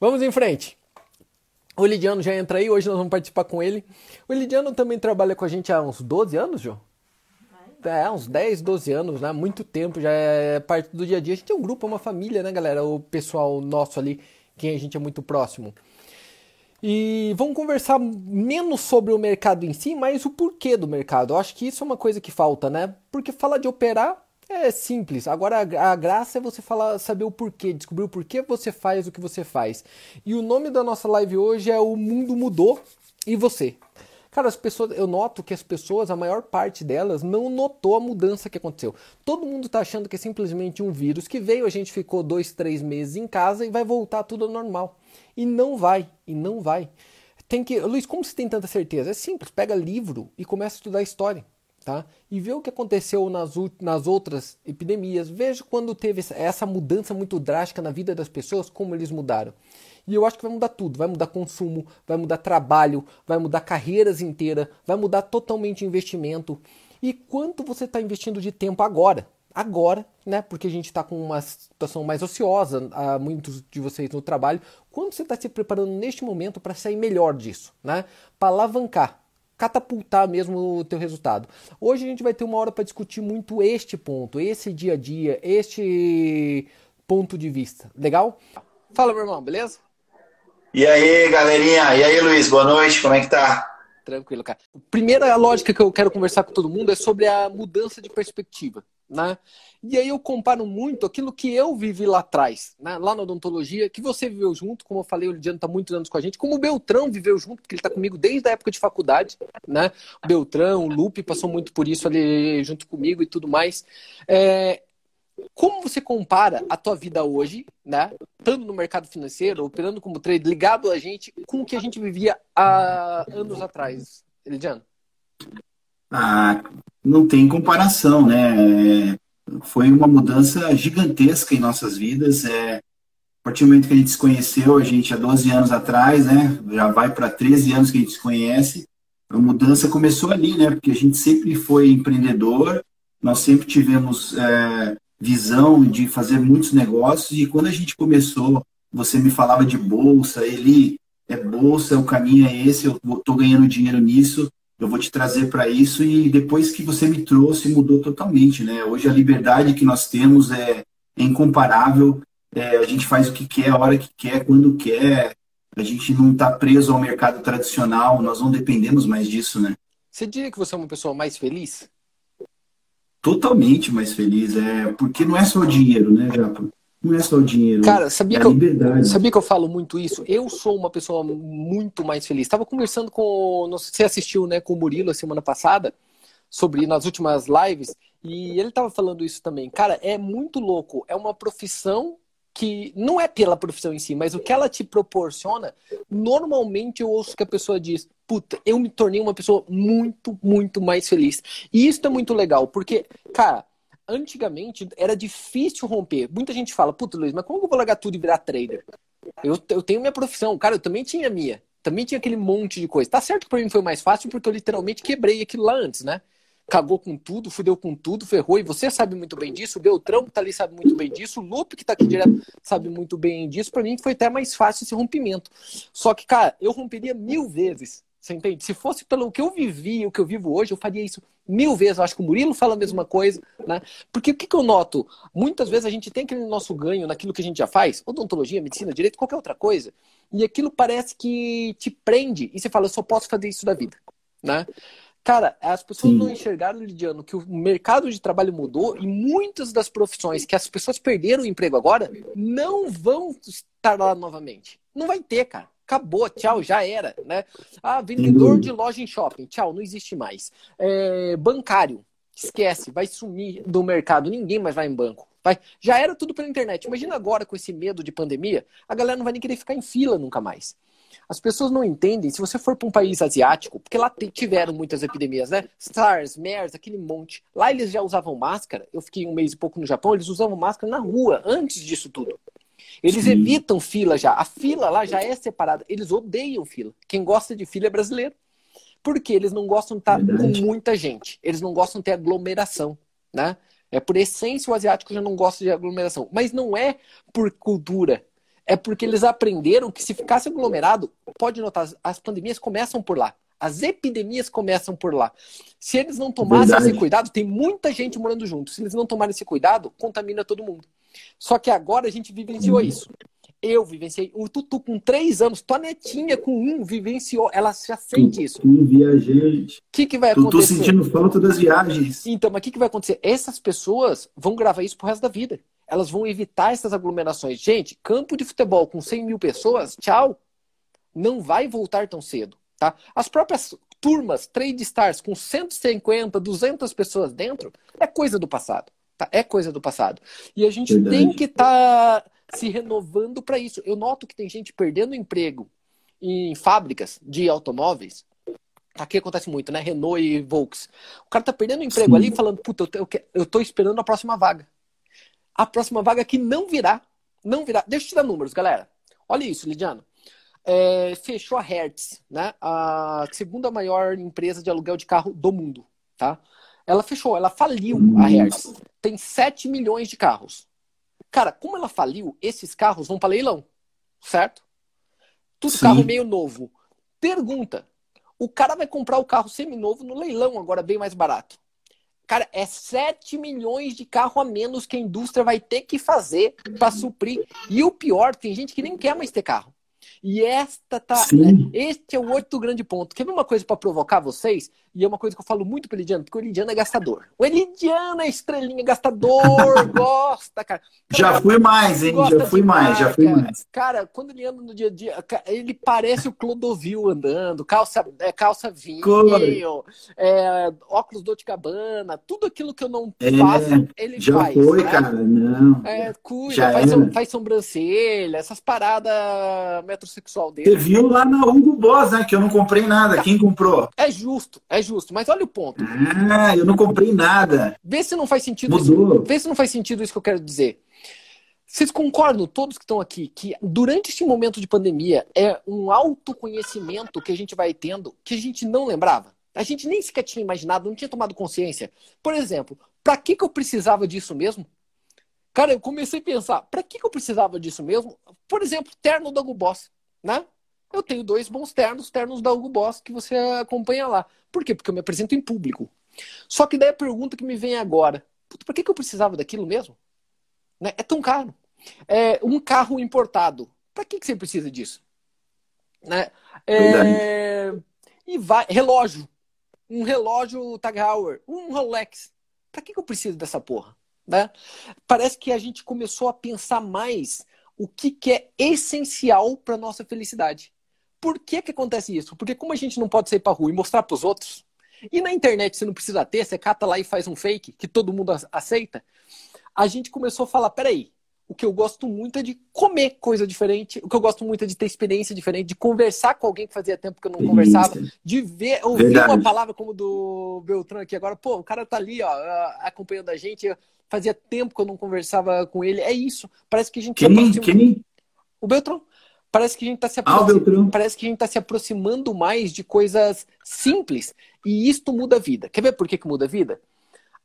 Vamos em frente. O Lidiano já entra aí, hoje nós vamos participar com ele. O Lidiano também trabalha com a gente há uns 12 anos, João? É, uns 10, 12 anos, né? Muito tempo, já é parte do dia a dia. A gente é um grupo, é uma família, né, galera? O pessoal nosso ali, quem a gente é muito próximo. E vamos conversar menos sobre o mercado em si, mas o porquê do mercado. Eu acho que isso é uma coisa que falta, né? Porque falar de operar é simples. Agora a, graça é você falar, saber o porquê, descobrir o porquê você faz o que você faz. E o nome da nossa live hoje é O Mundo Mudou e Você. Cara, as pessoas, eu noto que as pessoas, a maior parte delas, não notou a mudança que aconteceu. Todo mundo tá achando que é simplesmente um vírus que veio, a gente ficou dois, três meses em casa e vai voltar tudo ao normal. E não vai, e não vai. Tem que. Luiz, como você tem tanta certeza? É simples, pega livro e começa a estudar história. Tá? E vê o que aconteceu nas, nas outras epidemias. Veja quando teve essa mudança muito drástica na vida das pessoas, como eles mudaram. E eu acho que vai mudar tudo. Vai mudar consumo, vai mudar trabalho, vai mudar carreiras inteiras, vai mudar totalmente investimento. E quanto você está investindo de tempo agora? Agora, né? Porque a gente está com uma situação mais ociosa, a muitos de vocês no trabalho. Quanto você está se preparando neste momento para sair melhor disso, né? Para alavancar, catapultar mesmo o teu resultado. Hoje a gente vai ter uma hora para discutir muito este ponto, esse dia a dia, este ponto de vista. Legal? Fala, meu irmão, beleza? E aí, galerinha? E aí, Luiz? Boa noite, como é que tá? Tranquilo, cara. Primeira lógica que eu quero conversar com todo mundo é sobre a mudança de perspectiva, né? E aí eu comparo muito aquilo que eu vivi lá atrás, né? lá na odontologia, que você viveu junto, como eu falei, o Lidiano está muitos anos com a gente, como o Beltrão viveu junto, porque ele está comigo desde a época de faculdade, né? O Beltrão, o Lupe passou muito por isso ali junto comigo e tudo mais. É, como você compara a tua vida hoje, né? Estando no mercado financeiro, operando como trader, ligado a gente, com o que a gente vivia há anos atrás, Elidiano? Ah, não tem comparação, né? Foi uma mudança gigantesca em nossas vidas. É, a partir do momento que a gente se conheceu, a gente há 12 anos atrás, né? Já vai para 13 anos que a gente se conhece. A mudança começou ali, né? Porque a gente sempre foi empreendedor, nós sempre tivemos é, visão de fazer muitos negócios. E quando a gente começou, você me falava de bolsa, ele é bolsa, o caminho é esse, eu estou ganhando dinheiro nisso, eu vou te trazer para isso. E depois que você me trouxe, mudou totalmente. Né? Hoje a liberdade que nós temos é, é incomparável. É, a gente faz o que quer, a hora que quer, quando quer. A gente não está preso ao mercado tradicional, nós não dependemos mais disso, né? Você diria que você é uma pessoa mais feliz? totalmente mais feliz. É, porque não é só o dinheiro, né, Japa? Não é só o dinheiro. Cara, sabia, é que eu, sabia que eu falo muito isso? Eu sou uma pessoa muito mais feliz. Estava conversando com. Não sei se você assistiu né, com o Murilo a semana passada, sobre nas últimas lives, e ele estava falando isso também. Cara, é muito louco. É uma profissão que não é pela profissão em si, mas o que ela te proporciona, normalmente eu ouço que a pessoa diz: puta, eu me tornei uma pessoa muito, muito mais feliz. E isso é muito legal, porque, cara, antigamente era difícil romper. Muita gente fala, puta, Luiz, mas como eu vou largar tudo e virar trader? Eu, eu tenho minha profissão, cara, eu também tinha minha. Também tinha aquele monte de coisa. Tá certo que pra mim foi mais fácil porque eu literalmente quebrei aquilo lá antes, né? Cagou com tudo, fudeu com tudo, ferrou, e você sabe muito bem disso, o Beltrão que tá ali sabe muito bem disso, o Lupe que tá aqui direto sabe muito bem disso. Para mim foi até mais fácil esse rompimento. Só que, cara, eu romperia mil vezes você entende? Se fosse pelo que eu vivi, o que eu vivo hoje, eu faria isso mil vezes. Eu acho que o Murilo fala a mesma coisa, né? Porque o que, que eu noto? Muitas vezes a gente tem aquele nosso ganho naquilo que a gente já faz, odontologia, medicina, direito, qualquer outra coisa, e aquilo parece que te prende e você fala, eu só posso fazer isso da vida, né? Cara, as pessoas Sim. não enxergaram, Lidiano, que o mercado de trabalho mudou e muitas das profissões que as pessoas perderam o emprego agora não vão estar lá novamente. Não vai ter, cara acabou, tchau, já era, né? Ah, vendedor de loja em shopping, tchau, não existe mais. É, bancário, esquece, vai sumir do mercado, ninguém mais vai em banco. Vai, já era tudo pela internet. Imagina agora com esse medo de pandemia, a galera não vai nem querer ficar em fila nunca mais. As pessoas não entendem, se você for para um país asiático, porque lá tiveram muitas epidemias, né? SARS, MERS, aquele monte. Lá eles já usavam máscara. Eu fiquei um mês e pouco no Japão, eles usavam máscara na rua antes disso tudo. Eles Sim. evitam fila já. A fila lá já é separada. Eles odeiam fila. Quem gosta de fila é brasileiro. Porque eles não gostam de estar Verdade. com muita gente. Eles não gostam de ter aglomeração, né? É por essência o asiático já não gosta de aglomeração. Mas não é por cultura. é porque eles aprenderam que se ficasse aglomerado, pode notar, as pandemias começam por lá. As epidemias começam por lá. Se eles não tomassem Verdade. esse cuidado, tem muita gente morando junto. Se eles não tomarem esse cuidado, contamina todo mundo. Só que agora a gente vivenciou uhum. isso. Eu vivenciei. O Tutu com três anos, tua netinha com um vivenciou. Ela já sente isso. Um viajante. O que, que vai acontecer? Tô sentindo falta das viagens. Então, mas o que, que vai acontecer? Essas pessoas vão gravar isso pro resto da vida. Elas vão evitar essas aglomerações. Gente, campo de futebol com 100 mil pessoas, tchau. Não vai voltar tão cedo. Tá? As próprias turmas, trade stars, com 150, 200 pessoas dentro, é coisa do passado. Tá? É coisa do passado. E a gente Verdade. tem que estar tá se renovando para isso. Eu noto que tem gente perdendo emprego em fábricas de automóveis. Aqui acontece muito, né? Renault e Volks. O cara tá perdendo emprego Sim. ali falando, puta, eu, eu tô esperando a próxima vaga. A próxima vaga que não virá. Não virá. Deixa eu te dar números, galera. Olha isso, Lidiano é, fechou a Hertz, né? A segunda maior empresa de aluguel de carro do mundo, tá? Ela fechou, ela faliu a Hertz. Tem 7 milhões de carros. Cara, como ela faliu, esses carros vão para leilão, certo? Tudo Sim. carro meio novo. Pergunta: o cara vai comprar o carro seminovo no leilão, agora bem mais barato. Cara, é 7 milhões de carro a menos que a indústria vai ter que fazer para suprir. E o pior, tem gente que nem quer mais ter carro. E esta tá. Sim. Este é o outro grande ponto. Quer ver uma coisa para provocar vocês? E é uma coisa que eu falo muito pro Elidiano, porque o Elidiano é gastador. O Elidiano é estrelinha, gastador, gosta, cara. Já fui mais, hein? Já fui mais, já fui mais. Cara, quando ele anda no dia a dia, ele parece o Clodovil andando, calça, é, calça vinho, é, óculos do Cabana, tudo aquilo que eu não é, faço, ele já faz. Já foi, né? cara, não. É, cuida, faz, faz, sobrancelha, essas paradas metrosexual dele. Você viu lá na Hugo Boss, né? Que eu não comprei nada. Quem comprou? É justo, é justo. Mas olha o ponto. Ah, eu não comprei nada. Vê se não faz sentido Mudou. isso. Vê se não faz sentido isso que eu quero dizer. Vocês concordam, todos que estão aqui, que durante este momento de pandemia é um autoconhecimento que a gente vai tendo que a gente não lembrava? A gente nem sequer tinha imaginado, não tinha tomado consciência. Por exemplo, para que, que eu precisava disso mesmo? Cara, eu comecei a pensar, para que, que eu precisava disso mesmo? Por exemplo, terno da Hugo Boss, né? Eu tenho dois bons ternos, ternos da Hugo Boss, que você acompanha lá. Por quê? Porque eu me apresento em público. Só que daí a pergunta que me vem agora, por que, que eu precisava daquilo mesmo? Né? É tão caro. É, um carro importado, para que, que você precisa disso? Né? É, e vai, relógio. Um relógio Tag Heuer, um Rolex. Para que, que eu preciso dessa porra? Né? Parece que a gente começou a pensar mais o que, que é essencial para nossa felicidade. Por que, que acontece isso? Porque como a gente não pode sair para rua e mostrar para os outros, e na internet você não precisa ter, você cata lá e faz um fake que todo mundo aceita, a gente começou a falar, peraí, o que eu gosto muito é de comer coisa diferente, o que eu gosto muito é de ter experiência diferente, de conversar com alguém que fazia tempo que eu não conversava, de ver, ouvir Verdade. uma palavra como do Beltrán aqui agora, pô, o cara tá ali, ó, acompanhando a gente, fazia tempo que eu não conversava com ele, é isso, parece que a gente quem, quem? O Beltrán. Parece que a gente está se, aproxim... ah, parece que a gente tá se aproximando mais de coisas simples. E isto muda a vida. Quer ver por que, que muda a vida?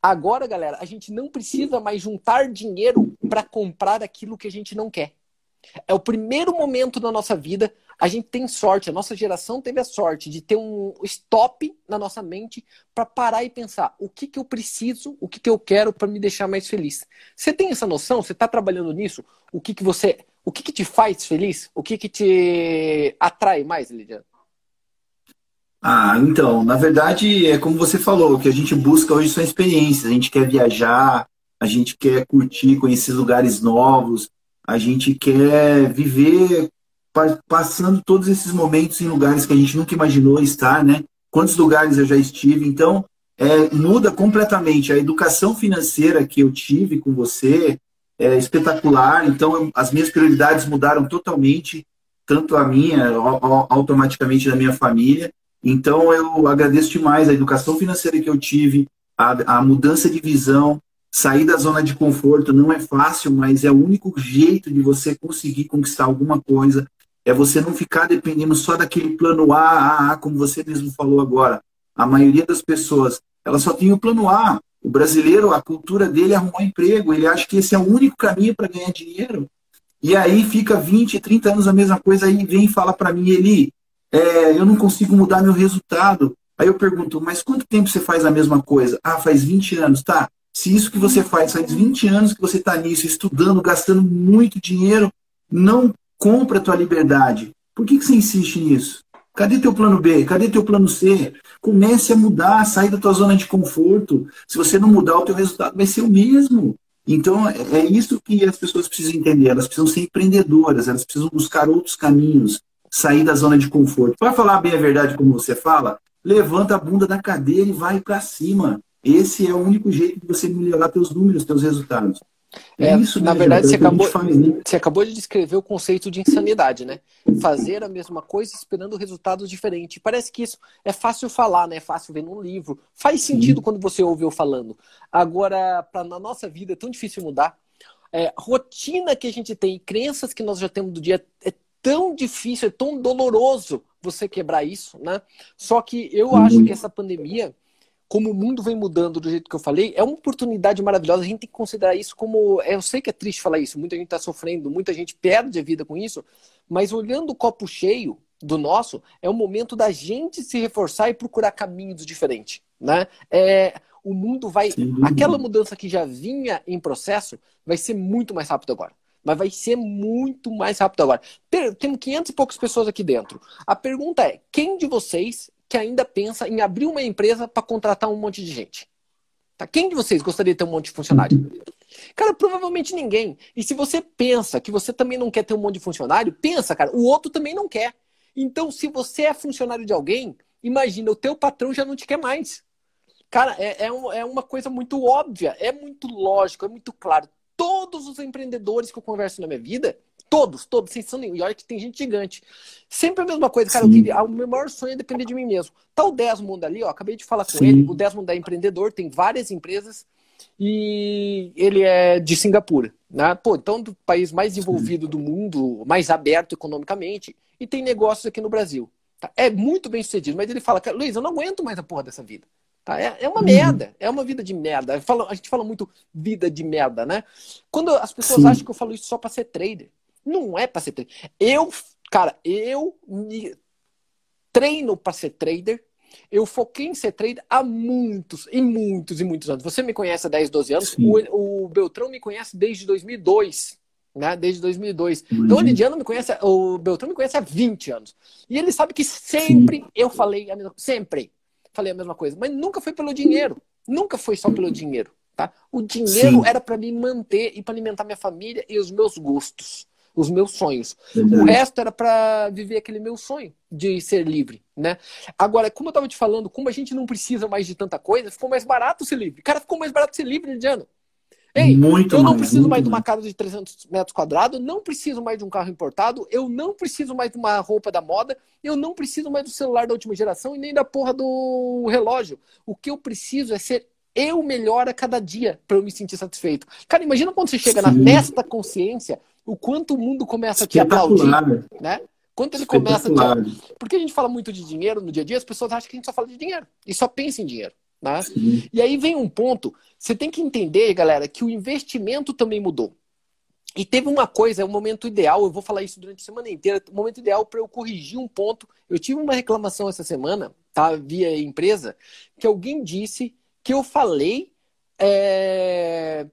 Agora, galera, a gente não precisa mais juntar dinheiro para comprar aquilo que a gente não quer. É o primeiro momento da nossa vida. A gente tem sorte, a nossa geração teve a sorte de ter um stop na nossa mente para parar e pensar o que, que eu preciso, o que, que eu quero para me deixar mais feliz. Você tem essa noção? Você está trabalhando nisso? O que, que você. O que, que te faz feliz? O que, que te atrai mais, Lidiane? Ah, então, na verdade, é como você falou, o que a gente busca hoje são experiências. A gente quer viajar, a gente quer curtir, conhecer lugares novos, a gente quer viver passando todos esses momentos em lugares que a gente nunca imaginou estar, né? Quantos lugares eu já estive, então é, muda completamente. A educação financeira que eu tive com você é espetacular, então as minhas prioridades mudaram totalmente, tanto a minha, automaticamente da minha família, então, eu agradeço demais a educação financeira que eu tive, a, a mudança de visão, sair da zona de conforto não é fácil, mas é o único jeito de você conseguir conquistar alguma coisa. É você não ficar dependendo só daquele plano A, A, A, como você mesmo falou agora. A maioria das pessoas, ela só tem o plano A. O brasileiro, a cultura dele é arrumar emprego. Ele acha que esse é o único caminho para ganhar dinheiro. E aí fica 20, 30 anos a mesma coisa, aí vem e fala para mim, Eli, é, eu não consigo mudar meu resultado. Aí eu pergunto, mas quanto tempo você faz a mesma coisa? Ah, faz 20 anos, tá? Se isso que você faz faz 20 anos que você está nisso, estudando, gastando muito dinheiro, não compra a tua liberdade. Por que, que você insiste nisso? Cadê teu plano B? Cadê teu plano C? Comece a mudar, sair da tua zona de conforto. Se você não mudar, o teu resultado vai ser o mesmo. Então, é, é isso que as pessoas precisam entender. Elas precisam ser empreendedoras, elas precisam buscar outros caminhos, sair da zona de conforto. Para falar bem a verdade, como você fala, levanta a bunda da cadeira e vai para cima. Esse é o único jeito de você melhorar teus números, teus resultados. É, é isso, na né, verdade, você acabou, faz, né? você acabou de descrever o conceito de insanidade, né? Fazer a mesma coisa esperando resultados diferentes. Parece que isso é fácil falar, né? É fácil ver num livro. Faz sentido Sim. quando você ouve eu falando. Agora, pra, na nossa vida é tão difícil mudar. É, rotina que a gente tem, crenças que nós já temos do dia, é tão difícil, é tão doloroso você quebrar isso, né? Só que eu uhum. acho que essa pandemia como o mundo vem mudando do jeito que eu falei, é uma oportunidade maravilhosa. A gente tem que considerar isso como. Eu sei que é triste falar isso, muita gente está sofrendo, muita gente perde a vida com isso, mas olhando o copo cheio do nosso, é o momento da gente se reforçar e procurar caminhos diferentes. Né? É, o mundo vai. Aquela mudança que já vinha em processo vai ser muito mais rápido agora. Mas vai ser muito mais rápido agora. Temos 500 e poucas pessoas aqui dentro. A pergunta é: quem de vocês que ainda pensa em abrir uma empresa para contratar um monte de gente? Tá? Quem de vocês gostaria de ter um monte de funcionário? Cara, provavelmente ninguém. E se você pensa que você também não quer ter um monte de funcionário, pensa, cara, o outro também não quer. Então, se você é funcionário de alguém, imagina, o teu patrão já não te quer mais. Cara, é, é, um, é uma coisa muito óbvia, é muito lógico, é muito claro. Todos os empreendedores que eu converso na minha vida, Todos, todos, sem som nenhum. E olha que tem gente gigante. Sempre a mesma coisa, cara. Queria, o meu maior sonho é depender de mim mesmo. Tá o Desmond ali, ó. Acabei de falar com Sim. ele. O Desmond é empreendedor, tem várias empresas. E ele é de Singapura. Né? Pô, então, do país mais desenvolvido do mundo, mais aberto economicamente, e tem negócios aqui no Brasil. Tá? É muito bem sucedido, mas ele fala, Luiz, eu não aguento mais a porra dessa vida. Tá? É, é uma uhum. merda, é uma vida de merda. Falo, a gente fala muito vida de merda, né? Quando as pessoas Sim. acham que eu falo isso só para ser trader. Não é para ser trader. Eu, cara, eu me treino para ser trader. Eu foquei em ser trader há muitos, e muitos e muitos anos. Você me conhece há 10, 12 anos. O, o, Beltrão me conhece desde 2002. Né? Desde 2002. Uhum. Então, o Lidiano me conhece, o Beltrão me conhece há 20 anos. E ele sabe que sempre Sim. eu falei a mesma sempre falei a mesma coisa, mas nunca foi pelo dinheiro. Nunca foi só pelo dinheiro. Tá? O dinheiro Sim. era para me manter e para alimentar minha família e os meus gostos os meus sonhos. Verdade. O resto era para viver aquele meu sonho de ser livre, né? Agora, como eu estava te falando, como a gente não precisa mais de tanta coisa, ficou mais barato ser livre. Cara, ficou mais barato ser livre, Lidiano. Ei, muito eu não mais, preciso mais de uma casa de 300 metros quadrados, não preciso mais de um carro importado, eu não preciso mais de uma roupa da moda, eu não preciso mais do celular da última geração e nem da porra do relógio. O que eu preciso é ser eu melhor a cada dia para eu me sentir satisfeito. Cara, imagina quando você chega Sim. na, nesta consciência o quanto o mundo começa a te aplaudir, né? Quanto ele começa a te... Porque a gente fala muito de dinheiro no dia a dia, as pessoas acham que a gente só fala de dinheiro e só pensa em dinheiro. Né? E aí vem um ponto, você tem que entender, galera, que o investimento também mudou. E teve uma coisa, é um momento ideal, eu vou falar isso durante a semana inteira, o um momento ideal para eu corrigir um ponto. Eu tive uma reclamação essa semana, tá, via empresa, que alguém disse que eu falei é...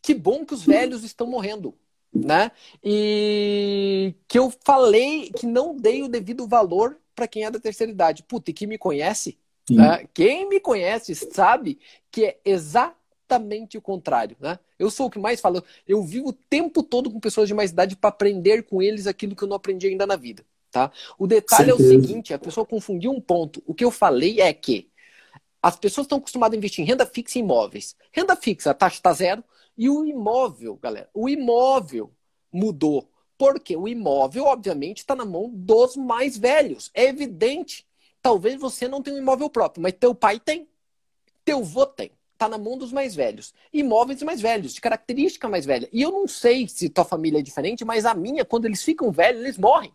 que bom que os velhos estão morrendo né? E que eu falei que não dei o devido valor para quem é da terceira idade. Puta, e quem me conhece, né? quem me conhece sabe que é exatamente o contrário, né? Eu sou o que mais falo. Eu vivo o tempo todo com pessoas de mais idade para aprender com eles aquilo que eu não aprendi ainda na vida, tá? O detalhe Certeza. é o seguinte: a pessoa confundiu um ponto. O que eu falei é que as pessoas estão acostumadas a investir em renda fixa e imóveis. Renda fixa, a taxa está zero. E o imóvel, galera, o imóvel mudou. Porque o imóvel, obviamente, está na mão dos mais velhos. É evidente. Talvez você não tenha um imóvel próprio, mas teu pai tem. Teu avô tem. Está na mão dos mais velhos. Imóveis mais velhos, de característica mais velha. E eu não sei se tua família é diferente, mas a minha, quando eles ficam velhos, eles morrem.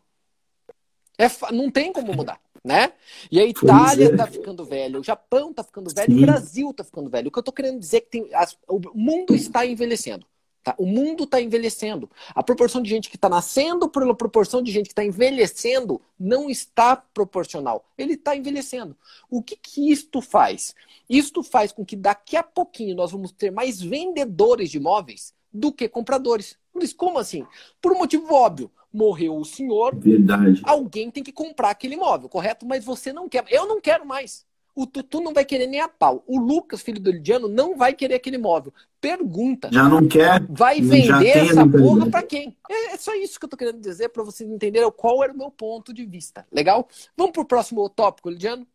É, não tem como mudar né? E a Itália está é. ficando velha, o Japão está ficando velho, Sim. o Brasil está ficando velho. O que eu estou querendo dizer é que tem, as, o mundo está envelhecendo. Tá? O mundo está envelhecendo. A proporção de gente que está nascendo pela proporção de gente que está envelhecendo não está proporcional. Ele está envelhecendo. O que, que isto faz? Isto faz com que daqui a pouquinho nós vamos ter mais vendedores de imóveis do que compradores. Mas como assim? Por um motivo óbvio. Morreu o senhor, Verdade. alguém tem que comprar aquele imóvel, correto? Mas você não quer. Eu não quero mais. O Tutu não vai querer nem a pau. O Lucas, filho do Lidiano, não vai querer aquele imóvel. Pergunta. Já não quer. Vai vender essa porra para quem? É, é, só isso que eu tô querendo dizer para vocês entenderem qual era o meu ponto de vista. Legal? Vamos pro próximo tópico, Lidiano?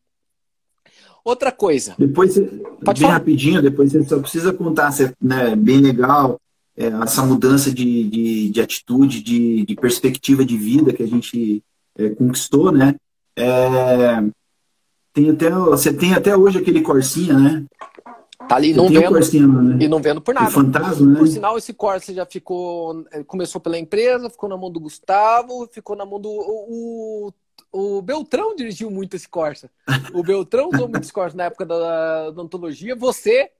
Outra coisa. Depois, Pode bem falar? rapidinho, depois você só precisa contar, né, bem legal, é, essa mudança de, de, de atitude, de, de, perspectiva de vida que a gente é, conquistou, né? É, tem até, você tem até hoje aquele Corsinha, né? Tá ali, não vendo. Corsinha, né? E não vendo por nada. O fantasma, né? Por sinal, esse Corsa já ficou. Eh, começou pela empresa, ficou na mão do Gustavo, ficou na mão do. O, o, o Beltrão dirigiu muito esse Corsa. O Beltrão usou muito esse Corsa na época da, da antologia. Você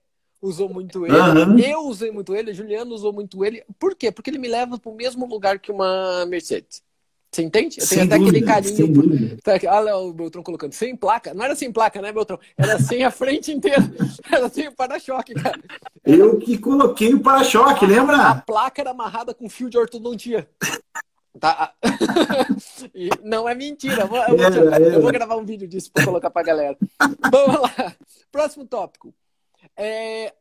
usou muito ele. Uhum. Eu usei muito ele, Juliano usou muito ele. Por quê? Porque ele me leva para o mesmo lugar que uma Mercedes. Você entende? Eu tenho sem até dúvida, aquele carinho. Por... Olha o Beltrão colocando sem placa. Não era sem placa, né, Beltrão? Era sem a frente inteira. Era sem o para-choque, cara. Eu que coloquei o para-choque, lembra? A placa era amarrada com fio de ortodontia. Tá. e não é mentira. Eu vou, eu, vou, eu vou gravar um vídeo disso para colocar para galera. Vamos lá. Próximo tópico. É,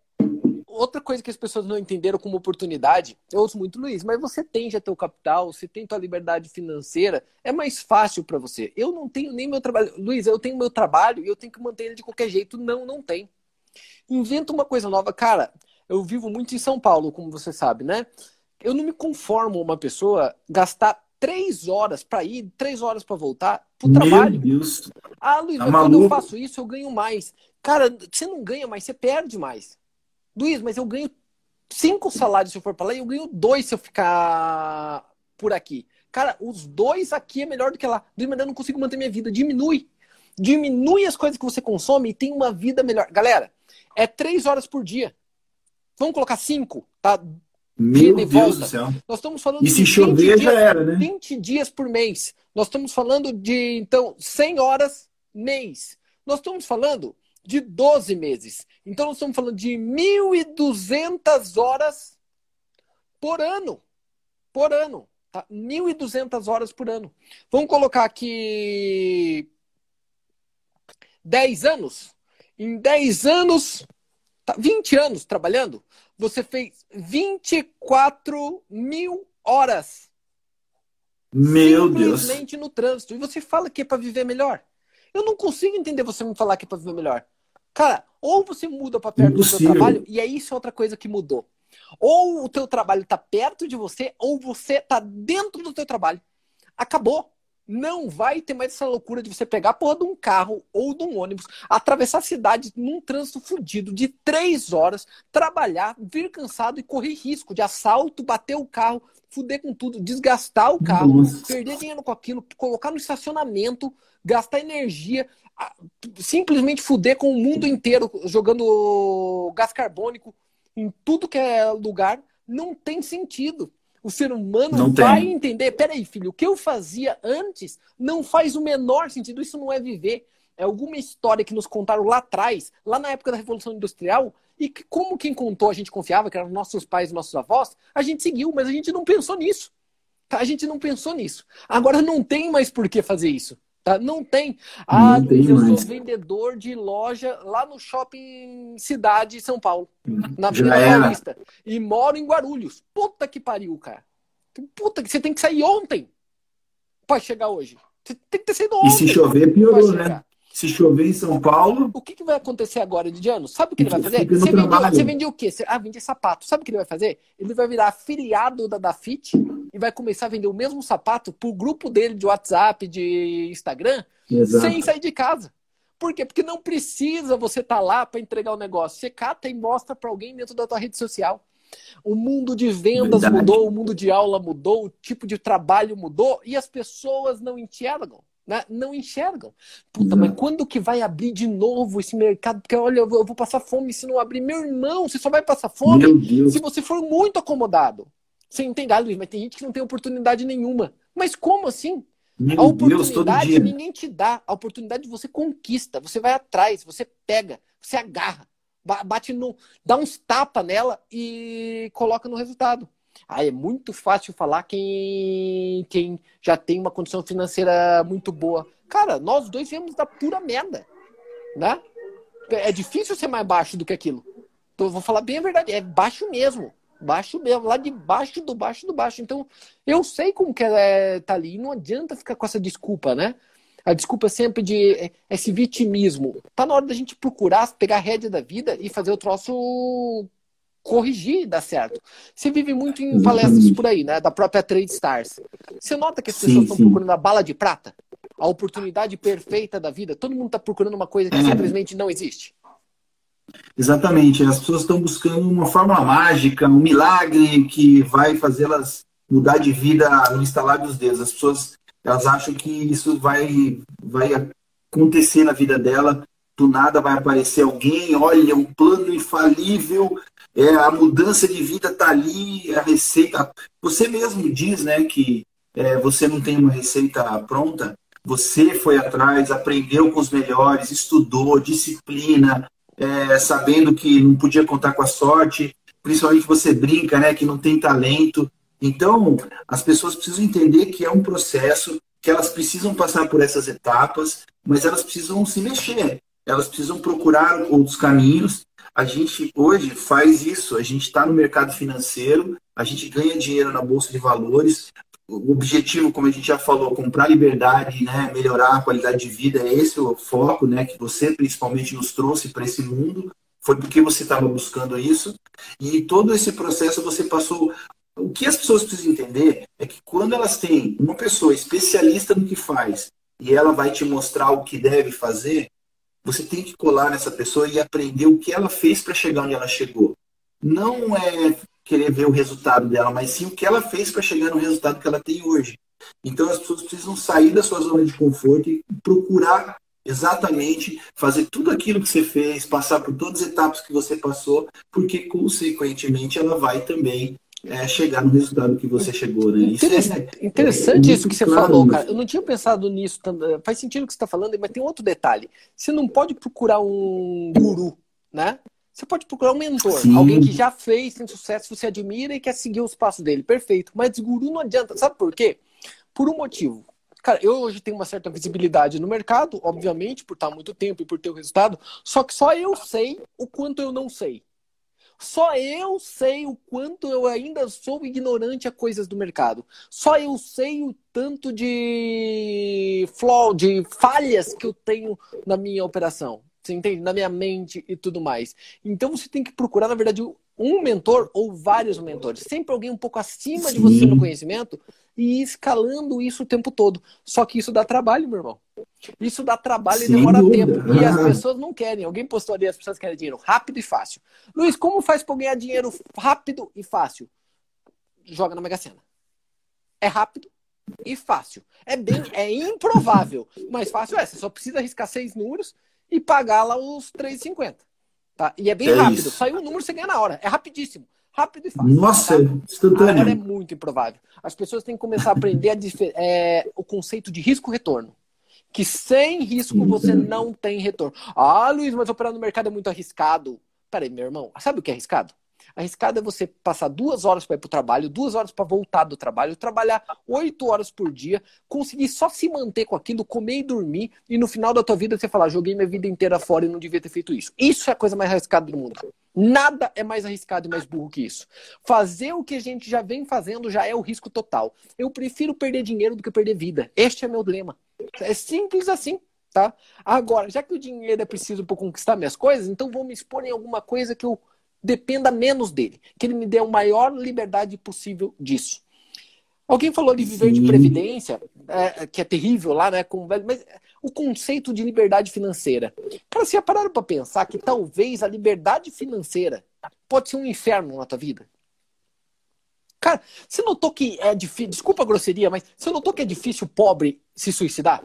outra coisa que as pessoas não entenderam como oportunidade, eu ouço muito, Luiz, mas você tem já teu capital, você tem tua liberdade financeira, é mais fácil para você. Eu não tenho nem meu trabalho. Luiz, eu tenho meu trabalho e eu tenho que manter ele de qualquer jeito. Não, não tem. Inventa uma coisa nova. Cara, eu vivo muito em São Paulo, como você sabe, né? Eu não me conformo uma pessoa gastar três horas para ir, três horas para voltar pro Meu trabalho. Deus. Ah, Luiz, tá mas quando eu faço isso, eu ganho mais. Cara, você não ganha mais, você perde mais. Luiz, mas eu ganho cinco salários se eu for para lá e eu ganho dois se eu ficar por aqui. Cara, os dois aqui é melhor do que lá. Luiz, mas eu não consigo manter minha vida. Diminui. Diminui as coisas que você consome e tem uma vida melhor. Galera, é três horas por dia. Vamos colocar cinco, tá? Meu de Deus do céu. Nós estamos falando e se chover já era, né? 20 dias por mês. Nós estamos falando de, então, 100 horas mês. Nós estamos falando de 12 meses. Então, nós estamos falando de 1.200 horas por ano. Por ano. Tá? 1.200 horas por ano. Vamos colocar aqui 10 anos. Em 10 anos, tá, 20 anos trabalhando, você fez 24 mil horas. Meu Deus. Simplesmente no trânsito. E você fala que é para viver melhor. Eu não consigo entender você me falar que é para viver melhor. Cara, ou você muda para perto Impossível. do seu trabalho, e é isso outra coisa que mudou. Ou o teu trabalho está perto de você, ou você está dentro do teu trabalho. Acabou. Não vai ter mais essa loucura de você pegar a porra de um carro ou de um ônibus, atravessar a cidade num trânsito fudido de três horas, trabalhar, vir cansado e correr risco de assalto, bater o carro, fuder com tudo, desgastar o carro, Nossa. perder dinheiro com aquilo, colocar no estacionamento, gastar energia, simplesmente fuder com o mundo inteiro jogando gás carbônico em tudo que é lugar, não tem sentido. O ser humano não vai tem. entender. Peraí, filho, o que eu fazia antes não faz o menor sentido. Isso não é viver. É alguma história que nos contaram lá atrás, lá na época da Revolução Industrial, e que, como quem contou a gente confiava, que eram nossos pais e nossos avós, a gente seguiu, mas a gente não pensou nisso. A gente não pensou nisso. Agora não tem mais por que fazer isso. Tá? Não tem. Ah, não Luiz, eu mais. sou vendedor de loja lá no shopping Cidade São Paulo, na Vila Paulista. E moro em Guarulhos. Puta que pariu, cara. Puta que você tem que sair ontem para chegar hoje. Você tem que ter saído ontem. E se chover, piorou, né? Se chover em São Paulo. O que, que vai acontecer agora, Didiano? Sabe o que ele vai fazer? Você vendia, você vendia, o quê? Você, ah, vendia sapato. Sabe o que ele vai fazer? Ele vai virar afiliado da, da FIT e vai começar a vender o mesmo sapato pro grupo dele de WhatsApp, de Instagram, Exato. sem sair de casa. Por quê? Porque não precisa você estar tá lá para entregar o negócio. Você cata e mostra para alguém dentro da tua rede social. O mundo de vendas Verdade. mudou, o mundo de aula mudou, o tipo de trabalho mudou e as pessoas não enxergam. Né? Não enxergam. Puta, mas quando que vai abrir de novo esse mercado? Porque olha, eu vou passar fome se não abrir. Meu irmão, você só vai passar fome se você for muito acomodado. Você entende? Ah, Luiz, mas tem gente que não tem oportunidade nenhuma. Mas como assim? Meu a oportunidade Deus, ninguém te dá. A oportunidade você conquista. Você vai atrás, você pega, você agarra, bate no. dá uns tapa nela e coloca no resultado. Ah, é muito fácil falar quem, quem já tem uma condição financeira muito boa. Cara, nós dois viemos da pura merda. Né? É difícil ser mais baixo do que aquilo. Então, vou falar bem a verdade, é baixo mesmo. Baixo mesmo, lá de baixo do baixo do baixo. Então, eu sei como que é tá ali. Não adianta ficar com essa desculpa, né? A desculpa é sempre de é, esse vitimismo. Tá na hora da gente procurar pegar a rédea da vida e fazer o troço corrigir e dar certo. Você vive muito em palestras por aí, né? Da própria Trade Stars. Você nota que as pessoas estão procurando a bala de prata? A oportunidade perfeita da vida? Todo mundo está procurando uma coisa que é. simplesmente não existe. Exatamente. As pessoas estão buscando uma fórmula mágica, um milagre que vai fazê-las mudar de vida no instalar dos dedos. As pessoas elas acham que isso vai, vai acontecer na vida dela. Do nada vai aparecer alguém, olha, um plano infalível, é, a mudança de vida está ali, a receita. Você mesmo diz né, que é, você não tem uma receita pronta, você foi atrás, aprendeu com os melhores, estudou, disciplina, é, sabendo que não podia contar com a sorte, principalmente você brinca, né, que não tem talento. Então, as pessoas precisam entender que é um processo, que elas precisam passar por essas etapas, mas elas precisam se mexer, elas precisam procurar outros caminhos. A gente hoje faz isso, a gente está no mercado financeiro, a gente ganha dinheiro na bolsa de valores, o objetivo, como a gente já falou, comprar liberdade, né, melhorar a qualidade de vida, é esse o foco, né, que você principalmente nos trouxe para esse mundo. Foi porque você estava buscando isso e todo esse processo você passou. O que as pessoas precisam entender é que quando elas têm uma pessoa especialista no que faz e ela vai te mostrar o que deve fazer, você tem que colar nessa pessoa e aprender o que ela fez para chegar onde ela chegou. Não é querer ver o resultado dela, mas sim o que ela fez para chegar no resultado que ela tem hoje. Então as pessoas precisam sair da sua zona de conforto e procurar exatamente fazer tudo aquilo que você fez, passar por todas as etapas que você passou, porque consequentemente ela vai também é, chegar no resultado que você chegou, né? Isso interessante, é, interessante é, isso que você claro, falou, cara. Eu não tinha pensado nisso. Faz sentido o que você está falando, mas tem outro detalhe. Você não pode procurar um guru, né? Você pode procurar um mentor, Sim. alguém que já fez, tem sucesso, você admira e quer seguir os passos dele. Perfeito. Mas guru não adianta. Sabe por quê? Por um motivo. Cara, eu hoje tenho uma certa visibilidade no mercado, obviamente, por estar há muito tempo e por ter o resultado, só que só eu sei o quanto eu não sei. Só eu sei o quanto eu ainda sou ignorante a coisas do mercado. Só eu sei o tanto de flaw, de falhas que eu tenho na minha operação. Você entende? Na minha mente e tudo mais. Então você tem que procurar, na verdade, um mentor ou vários mentores. Sempre alguém um pouco acima Sim. de você no conhecimento e ir escalando isso o tempo todo. Só que isso dá trabalho, meu irmão. Isso dá trabalho Sem e demora dúvida. tempo. E as pessoas não querem. Alguém postou ali, as pessoas querem dinheiro rápido e fácil. Luiz, como faz para ganhar dinheiro rápido e fácil? Joga na Mega Sena. É rápido e fácil. É bem, é improvável, mas fácil é. Você só precisa arriscar seis números e pagar lá os 3,50. Tá? E é bem é rápido. Isso. Saiu um número, você ganha na hora. É rapidíssimo. Rápido e fácil. Nossa, tá? instantâneo. Agora é muito improvável. As pessoas têm que começar a aprender a é, o conceito de risco-retorno. Que sem risco você não tem retorno. Ah, Luiz, mas operar no mercado é muito arriscado. Peraí, meu irmão, sabe o que é arriscado? Arriscado é você passar duas horas para ir para o trabalho, duas horas para voltar do trabalho, trabalhar oito horas por dia, conseguir só se manter com aquilo, comer e dormir, e no final da tua vida você falar, joguei minha vida inteira fora e não devia ter feito isso. Isso é a coisa mais arriscada do mundo. Nada é mais arriscado e mais burro que isso. Fazer o que a gente já vem fazendo já é o risco total. Eu prefiro perder dinheiro do que perder vida. Este é meu lema. É simples assim tá? Agora, já que o dinheiro é preciso para conquistar minhas coisas, então vou me expor em alguma coisa que eu dependa menos dele, que ele me dê a maior liberdade possível disso. Alguém falou de viver Sim. de previdência, é, que é terrível lá, né? Com, mas o conceito de liberdade financeira. Cara, você já pararam para pensar que talvez a liberdade financeira pode ser um inferno na tua vida? Cara, você notou que é difícil, desculpa a grosseria, mas você notou que é difícil o pobre se suicidar?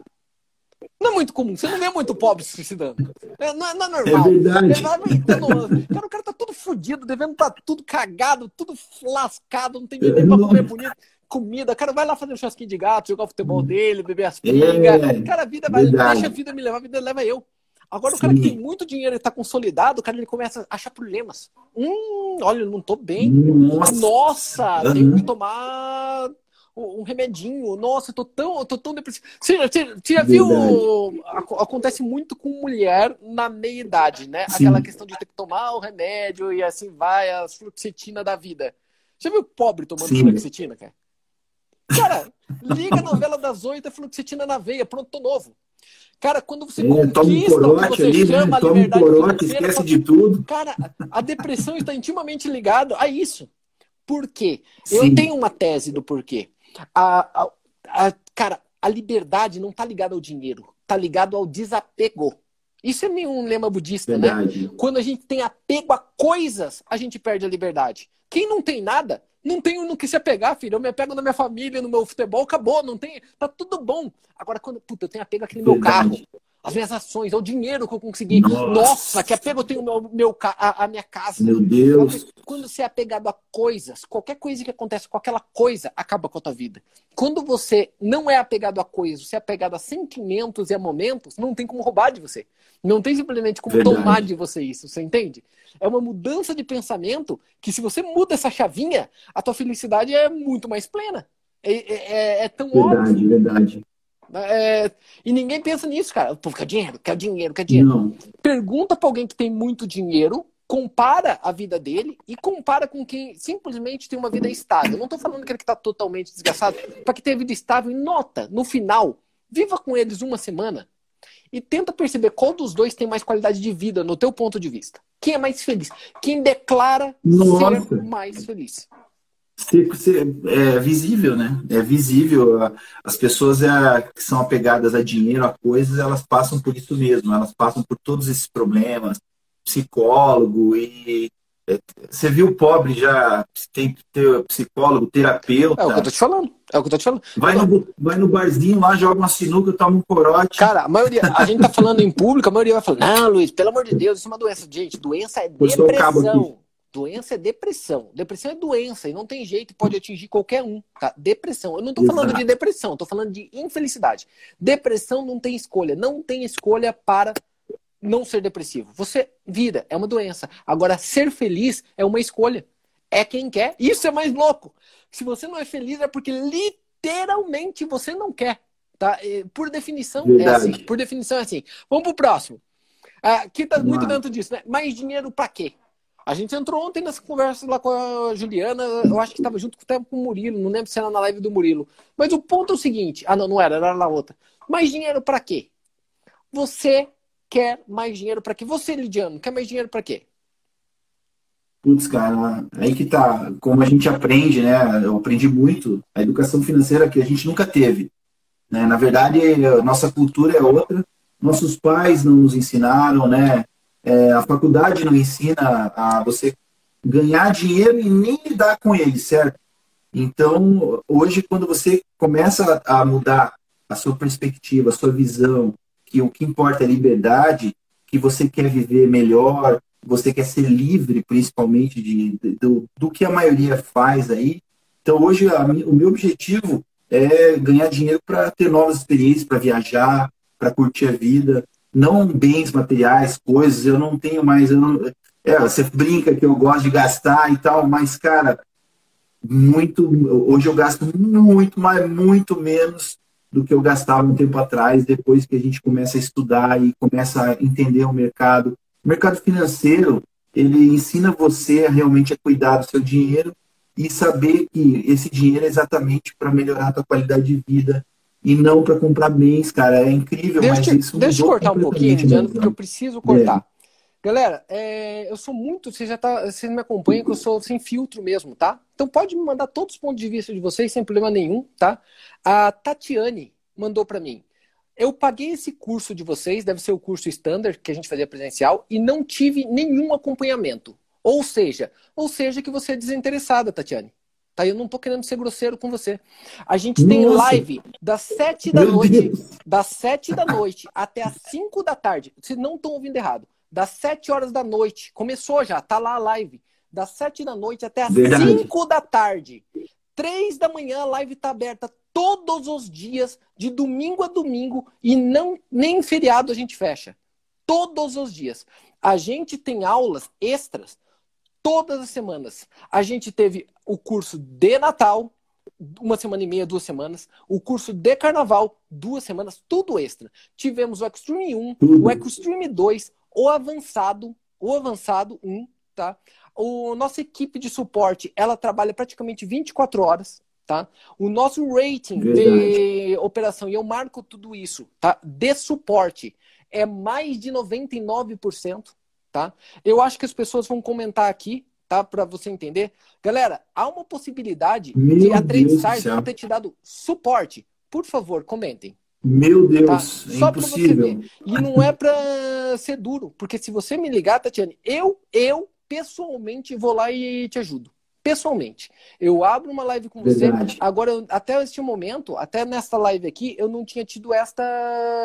Não é muito comum. Você não vê muito pobre se suicidando. É, não, é, não é normal. É verdade. cara, o cara tá todo fodido, devendo tá tudo cagado, tudo lascado, não tem dinheiro pra comer bonito. Comida, o cara vai lá fazer um chasquinho de gato, jogar o futebol dele, beber as pingas. É, cara, a vida vai, deixa a vida me levar, a vida leva eu. Agora, Sim. o cara que tem muito dinheiro e tá consolidado, o cara ele começa a achar problemas. Hum, olha, eu não tô bem. Nossa, Nossa uhum. tenho que tomar um remedinho. Nossa, eu tô tão, eu tô tão depressivo. Você, você, você já viu? Acontece muito com mulher na meia idade, né? Sim. Aquela questão de ter que tomar o remédio e assim vai a fluoxetina da vida. Já viu pobre tomando Sim. fluoxetina, cara? Cara, liga a novela das oito, é fluoxetina na veia, pronto, tô novo. Cara, quando você é, conquista um o que você ali, chama né? a liberdade um corote, esquece de tudo. Cara, a depressão está intimamente ligada a isso. Por quê? Sim. Eu tenho uma tese do porquê. A, a, a, cara, a liberdade não está ligada ao dinheiro, está ligado ao desapego. Isso é meio um lema budista, né? Verdade. né? Quando a gente tem apego a coisas, a gente perde a liberdade. Quem não tem nada, não tenho no que se apegar, filho. Eu me apego na minha família, no meu futebol, acabou, não tem. Tá tudo bom. Agora, quando, puta, eu tenho apego aqui no meu carro, as minhas ações, ao dinheiro que eu consegui. Nossa, Nossa que apego eu tenho meu, meu, a, a minha casa. Meu Deus. Quando você é apegado a coisas, qualquer coisa que acontece com aquela coisa acaba com a tua vida. Quando você não é apegado a coisas, você é apegado a sentimentos e a momentos, não tem como roubar de você. Não tem simplesmente como Verdade. tomar de você isso, você entende? É uma mudança de pensamento que se você muda essa chavinha, a tua felicidade é muito mais plena. É, é, é, é tão verdade, óbvio. Verdade, é, e ninguém pensa nisso, cara. Pô, quer dinheiro, quer dinheiro, quer dinheiro. Não. Pergunta para alguém que tem muito dinheiro, compara a vida dele e compara com quem simplesmente tem uma vida estável. Eu não estou falando que ele está totalmente desgastado, para que tenha vida estável e nota, no final, viva com eles uma semana e tenta perceber qual dos dois tem mais qualidade de vida no teu ponto de vista. Quem é mais feliz? Quem declara Nossa. ser mais feliz? É visível, né? É visível. As pessoas é, que são apegadas a dinheiro, a coisas, elas passam por isso mesmo. Elas passam por todos esses problemas. Psicólogo e é, você viu o pobre já tem ter psicólogo, terapeuta. É o que eu tô te falando. É o que eu tô te falando. Vai no, vai no barzinho lá, joga uma sinuca, toma um corote. Cara, a maioria, a gente tá falando em público, a maioria vai falar, não, Luiz, pelo amor de Deus, isso é uma doença. Gente, doença é depressão. Doença é depressão. Depressão é doença e não tem jeito, pode atingir qualquer um. Tá? Depressão. Eu não estou falando de depressão, estou falando de infelicidade. Depressão não tem escolha. Não tem escolha para não ser depressivo. Você vira, é uma doença. Agora, ser feliz é uma escolha. É quem quer. Isso é mais louco. Se você não é feliz, é porque literalmente você não quer. Tá? Por definição é Verdade. é assim. Por definição é assim. Vamos pro próximo. Aqui tá muito dentro disso, né? Mais dinheiro para quê? A gente entrou ontem nessa conversa lá com a Juliana, eu acho que estava junto com o Murilo, não lembro se era na live do Murilo. Mas o ponto é o seguinte: ah, não, não era, era na outra. Mais dinheiro para quê? Você quer mais dinheiro para quê? Você, Lidiano, quer mais dinheiro para quê? Putz, cara, aí que tá. Como a gente aprende, né? Eu aprendi muito. A educação financeira que a gente nunca teve. Né? Na verdade, nossa cultura é outra. Nossos pais não nos ensinaram, né? É, a faculdade não ensina a você ganhar dinheiro e nem lidar com ele, certo? Então, hoje, quando você começa a mudar a sua perspectiva, a sua visão, que o que importa é liberdade, que você quer viver melhor, você quer ser livre, principalmente, de, de do, do que a maioria faz aí. Então, hoje, a, o meu objetivo é ganhar dinheiro para ter novas experiências, para viajar, para curtir a vida não bens materiais, coisas, eu não tenho mais. Não, é, você brinca que eu gosto de gastar e tal, mas, cara, muito. Hoje eu gasto muito, mas muito menos do que eu gastava um tempo atrás, depois que a gente começa a estudar e começa a entender o mercado. O mercado financeiro, ele ensina você a realmente a cuidar do seu dinheiro e saber que esse dinheiro é exatamente para melhorar a tua qualidade de vida, e não para comprar bens, cara. É incrível, deixa, mas isso Deixa eu cortar um pouquinho, Diano, porque eu preciso cortar. É. Galera, é, eu sou muito. Você já tá. Você me acompanha que eu sou sem filtro mesmo, tá? Então pode me mandar todos os pontos de vista de vocês sem problema nenhum, tá? A Tatiane mandou para mim. Eu paguei esse curso de vocês, deve ser o curso standard que a gente fazia presencial, e não tive nenhum acompanhamento. Ou seja, ou seja que você é desinteressada, Tatiane. Tá? Eu não tô querendo ser grosseiro com você. A gente Nossa. tem live das 7 da Meu noite, Deus. das 7 da noite até as 5 da tarde. Vocês não estão ouvindo errado. Das 7 horas da noite. Começou já, tá lá a live. Das 7 da noite até as Verdade. 5 da tarde. 3 da manhã a live tá aberta todos os dias, de domingo a domingo, e não nem feriado a gente fecha. Todos os dias. A gente tem aulas extras todas as semanas. A gente teve o curso de Natal, uma semana e meia, duas semanas. O curso de Carnaval, duas semanas, tudo extra. Tivemos o Extreme 1, o Extreme 2, o Avançado, o Avançado 1, tá? O nossa equipe de suporte, ela trabalha praticamente 24 horas, tá? O nosso rating Verdade. de operação, e eu marco tudo isso, tá? De suporte, é mais de 99% tá? Eu acho que as pessoas vão comentar aqui, tá? Para você entender. Galera, há uma possibilidade Meu de a Trendstars não ter te dado suporte. Por favor, comentem. Meu Deus, tá? é Só impossível. Pra você ver. E não é para ser duro, porque se você me ligar, Tatiane, eu, eu pessoalmente vou lá e te ajudo. Pessoalmente. Eu abro uma live com Verdade. você. Agora, até este momento, até nesta live aqui, eu não tinha tido esta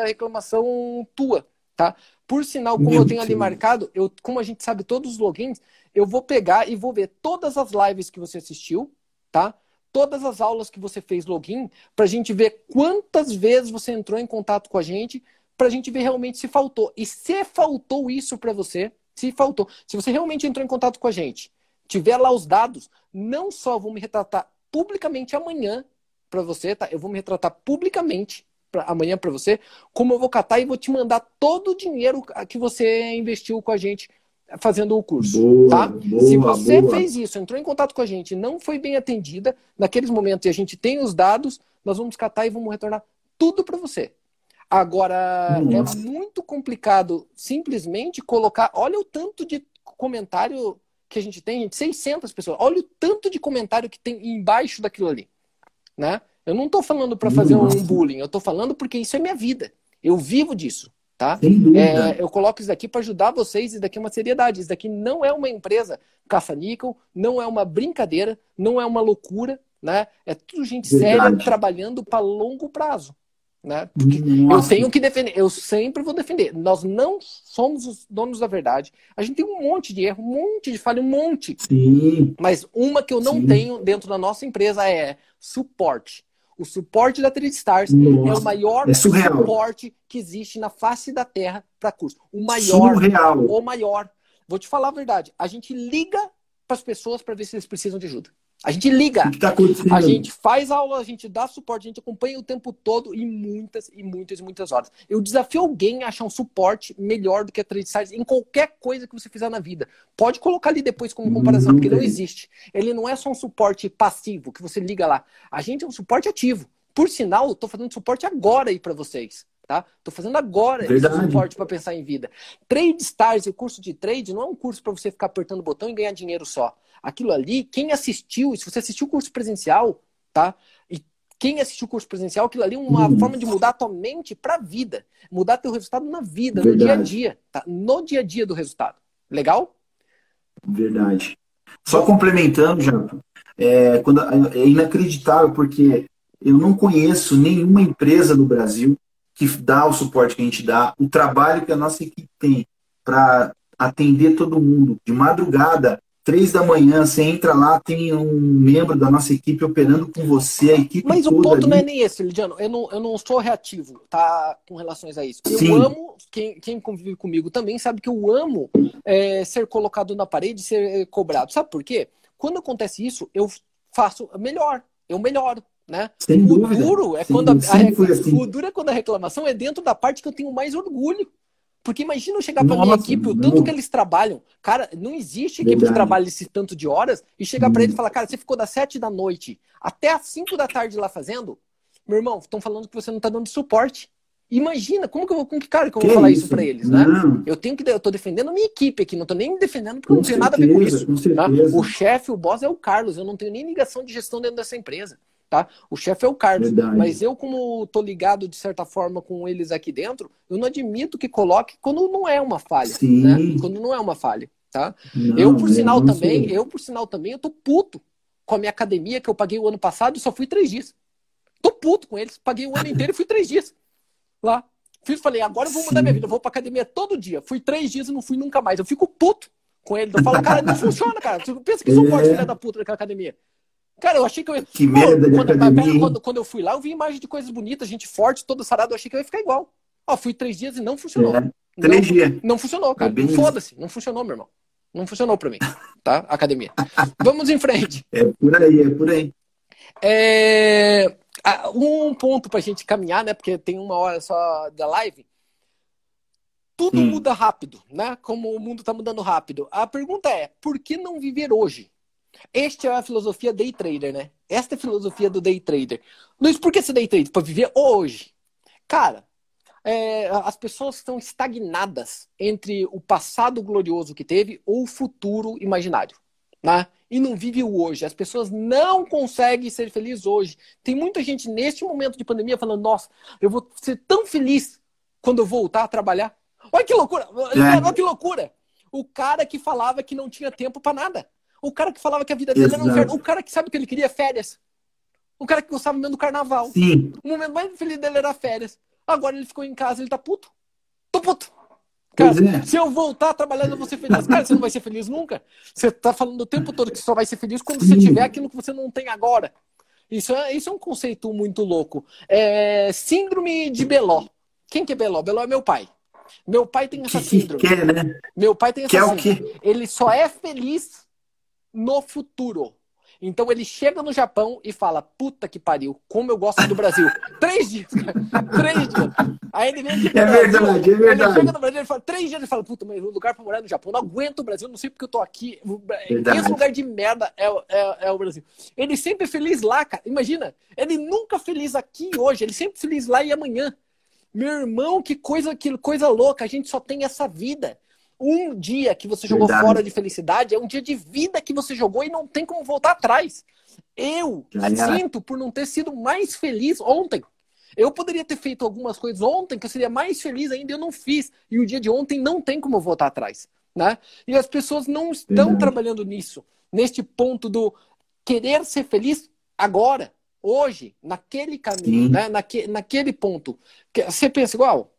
reclamação tua, tá? Por sinal, como Meu eu tenho ali marcado, eu, como a gente sabe todos os logins, eu vou pegar e vou ver todas as lives que você assistiu, tá? Todas as aulas que você fez login, para a gente ver quantas vezes você entrou em contato com a gente, para a gente ver realmente se faltou. E se faltou isso para você, se faltou, se você realmente entrou em contato com a gente, tiver lá os dados, não só vou me retratar publicamente amanhã para você, tá? Eu vou me retratar publicamente pra, amanhã para você, como eu vou catar e vou te mandar todo o dinheiro que você investiu com a gente fazendo o curso, boa, tá? Boa, Se você boa. fez isso, entrou em contato com a gente, não foi bem atendida naqueles momentos e a gente tem os dados, nós vamos catar e vamos retornar tudo para você. Agora Nossa. é muito complicado simplesmente colocar, olha o tanto de comentário que a gente tem, gente, 600 pessoas. Olha o tanto de comentário que tem embaixo daquilo ali, né? Eu não estou falando para fazer um bullying, eu estou falando porque isso é minha vida. Eu vivo disso, tá? É, eu coloco isso daqui para ajudar vocês, isso daqui é uma seriedade. Isso daqui não é uma empresa caça-níquel, não é uma brincadeira, não é uma loucura, né? É tudo gente Verdade. séria trabalhando para longo prazo. Né? Porque eu tenho que defender, eu sempre vou defender. Nós não somos os donos da verdade. A gente tem um monte de erro, um monte de falha, um monte. Sim. Mas uma que eu não Sim. tenho dentro da nossa empresa é suporte. O suporte da Stars Nossa, é o maior é suporte que existe na face da Terra para curso. O maior. Surreal. O maior. Vou te falar a verdade. A gente liga para as pessoas para ver se eles precisam de ajuda. A gente liga, tá a gente faz aula, a gente dá suporte, a gente acompanha o tempo todo e muitas e muitas e muitas horas. Eu desafio alguém a achar um suporte melhor do que a Trade em qualquer coisa que você fizer na vida. Pode colocar ali depois como comparação, não porque não existe. Ele não é só um suporte passivo que você liga lá. A gente é um suporte ativo. Por sinal, estou fazendo suporte agora aí para vocês tá? Tô fazendo agora Verdade. esse suporte para pensar em vida. Trade Stars, o curso de trade, não é um curso para você ficar apertando o botão e ganhar dinheiro só. Aquilo ali, quem assistiu, se você assistiu o curso presencial, tá? E quem assistiu o curso presencial, aquilo ali é uma forma de mudar a tua mente para a vida, mudar teu resultado na vida, Verdade. no dia a dia, tá? No dia a dia do resultado. Legal? Verdade. Só complementando, Jato, é, quando, é inacreditável porque eu não conheço nenhuma empresa no Brasil que dá o suporte que a gente dá, o trabalho que a nossa equipe tem para atender todo mundo. De madrugada, três da manhã, você entra lá, tem um membro da nossa equipe operando com você, a equipe Mas o ponto ali. não é nem esse, Lidiano. Eu não, eu não sou reativo, tá? Com relações a isso. Eu Sim. amo, quem, quem convive comigo também sabe que eu amo é, ser colocado na parede ser cobrado. Sabe por quê? Quando acontece isso, eu faço melhor, eu melhoro. Né? Sem o dúvida. duro é quando a, a, assim. o duro é quando a reclamação é dentro da parte que eu tenho mais orgulho. Porque imagina eu chegar para minha equipe, o tanto que eles trabalham. Cara, não existe equipe Verdade. que trabalha esse tanto de horas e chegar hum. para ele e falar, cara, você ficou das sete da noite até as cinco da tarde lá fazendo. Meu irmão, estão falando que você não está dando suporte. Imagina, como que eu vou, com que cara que eu vou que falar isso, isso para eles, né? Eu tenho que eu tô defendendo a minha equipe aqui, não tô nem me defendendo porque com eu não tenho certeza, nada a ver com isso. Com tá? O chefe, o boss é o Carlos, eu não tenho nem ligação de gestão dentro dessa empresa tá? O chefe é o Carlos, Verdade. mas eu como tô ligado de certa forma com eles aqui dentro, eu não admito que coloque quando não é uma falha, Sim. né? Quando não é uma falha, tá? Não, eu por sinal também, sei. eu por sinal também, eu tô puto. com a minha academia que eu paguei o ano passado e só fui três dias. Tô puto com eles. Paguei o ano inteiro e fui três dias lá. Fiz, falei, agora eu vou mudar Sim. minha vida. Eu vou pra academia todo dia. Fui três dias e não fui nunca mais. Eu fico puto com ele. Eu falo, cara, não funciona, cara. Pensa que sou forte, é. filha da puta daquela academia. Cara, eu achei que eu ia. Que merda de quando, academia. Quando, quando, eu fui lá, eu vi imagens de coisas bonitas, gente forte, toda sarada. Eu achei que eu ia ficar igual. Ó, fui três dias e não funcionou. É. Três dias. Não funcionou, cara. É Foda-se. Não funcionou, meu irmão. Não funcionou pra mim, tá? Academia. Vamos em frente. É por aí, é por aí. É... Um ponto pra gente caminhar, né? Porque tem uma hora só da live. Tudo hum. muda rápido, né? Como o mundo tá mudando rápido. A pergunta é, por que não viver hoje? Esta é a filosofia day trader, né? Esta é a filosofia do day trader. Luiz, por que esse day trader? Para viver hoje. Cara, é, as pessoas estão estagnadas entre o passado glorioso que teve ou o futuro imaginário. Né? E não vive o hoje. As pessoas não conseguem ser felizes hoje. Tem muita gente neste momento de pandemia falando: nossa, eu vou ser tão feliz quando eu voltar a trabalhar. Olha que loucura! É. Olha que loucura! O cara que falava que não tinha tempo para nada. O cara que falava que a vida dele Exato. era um inferno. O cara que sabe que ele queria férias. O cara que gostava mesmo do carnaval. Sim. O momento mais feliz dele era férias. Agora ele ficou em casa, ele tá puto. Tô puto. Cara, é. se eu voltar a trabalhar, eu vou ser feliz. Cara, você não vai ser feliz nunca. Você tá falando o tempo todo que só vai ser feliz quando Sim. você tiver aquilo que você não tem agora. Isso é, isso é um conceito muito louco. É, síndrome de Beló. Quem que é Beló? Beló é meu pai. Meu pai tem essa que, síndrome. Que quer, né? Meu pai tem essa quer síndrome. O quê? Ele só é feliz no futuro. Então ele chega no Japão e fala: Puta que pariu, como eu gosto do Brasil. Três dias, cara. Três dias. Aí ele vem aqui É verdade, é verdade. Ele chega no Brasil, ele fala: Três dias, ele fala: Puta, mas o lugar pra morar é no Japão. Não aguento o Brasil, não sei porque eu tô aqui. Verdade. Esse lugar de merda é, é, é o Brasil. Ele sempre é feliz lá, cara. Imagina, ele nunca feliz aqui hoje, ele sempre feliz lá e amanhã. Meu irmão, que coisa, que coisa louca. A gente só tem essa vida. Um dia que você jogou Verdade. fora de felicidade é um dia de vida que você jogou e não tem como voltar atrás. Eu sinto por não ter sido mais feliz ontem. Eu poderia ter feito algumas coisas ontem que eu seria mais feliz ainda, eu não fiz. E o dia de ontem não tem como voltar atrás. Né? E as pessoas não estão uhum. trabalhando nisso, neste ponto do querer ser feliz agora, hoje, naquele caminho, né? Naque, naquele ponto. Você pensa igual?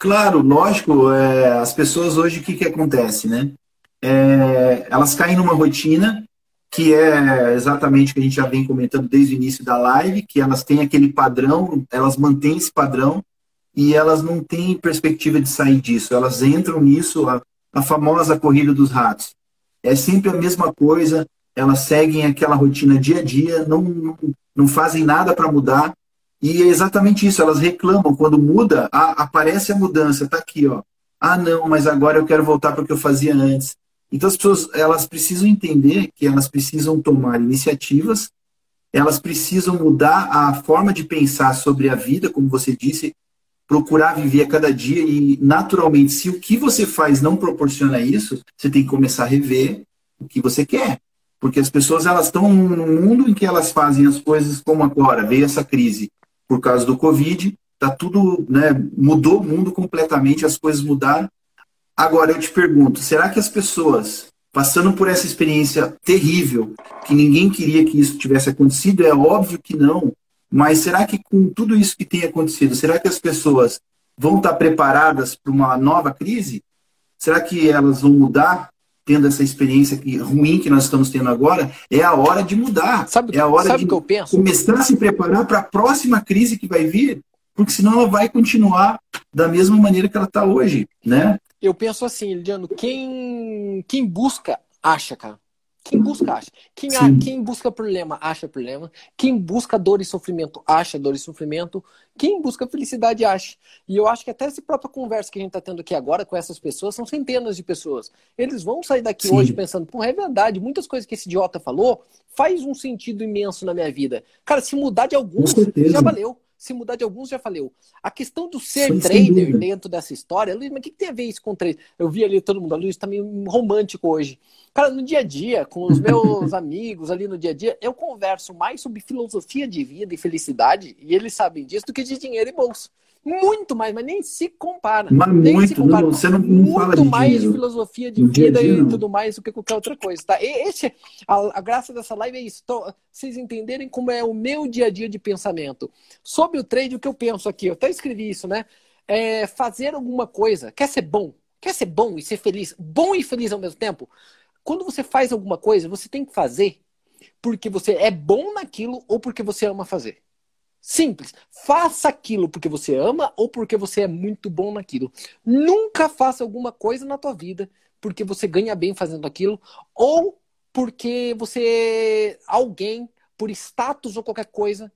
Claro, lógico, é, as pessoas hoje, o que, que acontece, né? É, elas caem numa rotina que é exatamente o que a gente já vem comentando desde o início da live, que elas têm aquele padrão, elas mantêm esse padrão e elas não têm perspectiva de sair disso. Elas entram nisso, a, a famosa corrida dos ratos. É sempre a mesma coisa, elas seguem aquela rotina dia a dia, não, não, não fazem nada para mudar, e é exatamente isso, elas reclamam quando muda, a, aparece a mudança, tá aqui, ó. Ah, não, mas agora eu quero voltar para o que eu fazia antes. Então as pessoas, elas precisam entender que elas precisam tomar iniciativas, elas precisam mudar a forma de pensar sobre a vida, como você disse, procurar viver a cada dia e naturalmente, se o que você faz não proporciona isso, você tem que começar a rever o que você quer. Porque as pessoas elas estão num mundo em que elas fazem as coisas como agora, veio essa crise por causa do Covid, tá tudo, né, mudou o mundo completamente, as coisas mudaram. Agora eu te pergunto, será que as pessoas passando por essa experiência terrível, que ninguém queria que isso tivesse acontecido, é óbvio que não, mas será que com tudo isso que tem acontecido, será que as pessoas vão estar preparadas para uma nova crise? Será que elas vão mudar? Tendo essa experiência que, ruim que nós estamos tendo agora, é a hora de mudar. Sabe, é a hora de que eu penso? começar a se preparar para a próxima crise que vai vir, porque senão ela vai continuar da mesma maneira que ela está hoje, né? Eu penso assim, Lidiano, quem, quem busca, acha, cara. Quem busca, acha. Quem, a, quem busca problema, acha problema. Quem busca dor e sofrimento, acha dor e sofrimento. Quem busca felicidade, acha. E eu acho que até essa própria conversa que a gente está tendo aqui agora com essas pessoas, são centenas de pessoas. Eles vão sair daqui Sim. hoje pensando, pô, é verdade, muitas coisas que esse idiota falou faz um sentido imenso na minha vida. Cara, se mudar de alguns, já valeu se mudar de alguns, já falei. A questão do ser trader dentro dessa história, Luiz, mas o que, que, tem a ver isso com trader? Eu vi ali todo mundo, a Luiz tá meio romântico hoje. Cara, no dia a dia, com os meus amigos ali no dia a dia, eu converso mais sobre filosofia de vida e felicidade, e eles sabem disso, do que de dinheiro e bolsa. Muito mais, mas nem se compara. Mas nem muito, se compara. Não, você não, não muito fala de mais dinheiro. de filosofia de dia vida dia, e tudo mais do que qualquer outra coisa, tá? E esse, a, a graça dessa live é isso. Então, vocês entenderem como é o meu dia a dia de pensamento. Sobre o trade, o que eu penso aqui, eu até escrevi isso, né? É fazer alguma coisa. Quer ser bom? Quer ser bom e ser feliz? Bom e feliz ao mesmo tempo? Quando você faz alguma coisa, você tem que fazer porque você é bom naquilo ou porque você ama fazer. Simples. Faça aquilo porque você ama ou porque você é muito bom naquilo. Nunca faça alguma coisa na tua vida porque você ganha bem fazendo aquilo ou porque você alguém por status ou qualquer coisa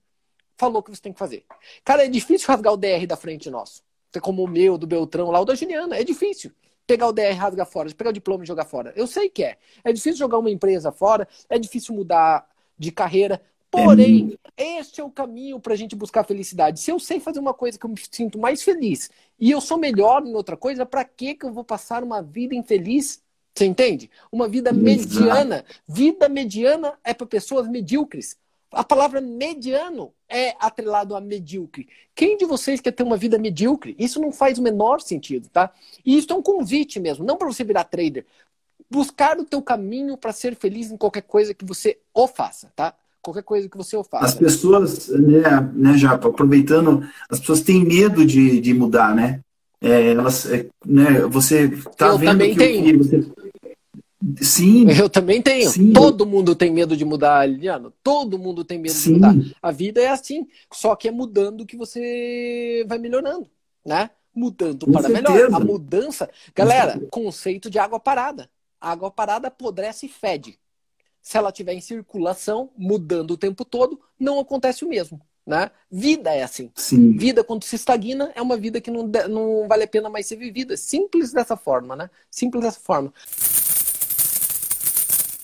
falou que você tem que fazer. Cara, é difícil rasgar o DR da frente nosso. Como o meu, do Beltrão lá, o da Juliana. É difícil pegar o DR rasgar fora, pegar o diploma e jogar fora. Eu sei que é. É difícil jogar uma empresa fora, é difícil mudar de carreira. Porém, este é o caminho para a gente buscar felicidade. Se eu sei fazer uma coisa que eu me sinto mais feliz e eu sou melhor em outra coisa, para que que eu vou passar uma vida infeliz? Você entende? Uma vida mediana. Vida mediana é para pessoas medíocres. A palavra mediano é atrelado a medíocre. Quem de vocês quer ter uma vida medíocre? Isso não faz o menor sentido, tá? E isso é um convite mesmo, não para você virar trader. Buscar o teu caminho para ser feliz em qualquer coisa que você o faça, tá? Qualquer coisa que você o faça. As pessoas, né, né Japa, aproveitando, as pessoas têm medo de, de mudar, né? É, elas, é, né, você tá Eu vendo também que, tenho. que você... Sim, Eu também tenho. Sim. Todo mundo tem medo de mudar, Liliano. Todo mundo tem medo Sim. de mudar. A vida é assim. Só que é mudando que você vai melhorando, né? Mudando Com para melhor. certeza. A mudança. Galera, conceito de água parada. A água parada apodrece e fede. Se ela estiver em circulação, mudando o tempo todo, não acontece o mesmo. Né? Vida é assim. sim. Vida, quando se estagna, é uma vida que não, não vale a pena mais ser vivida. Simples dessa forma, né? Simples dessa forma.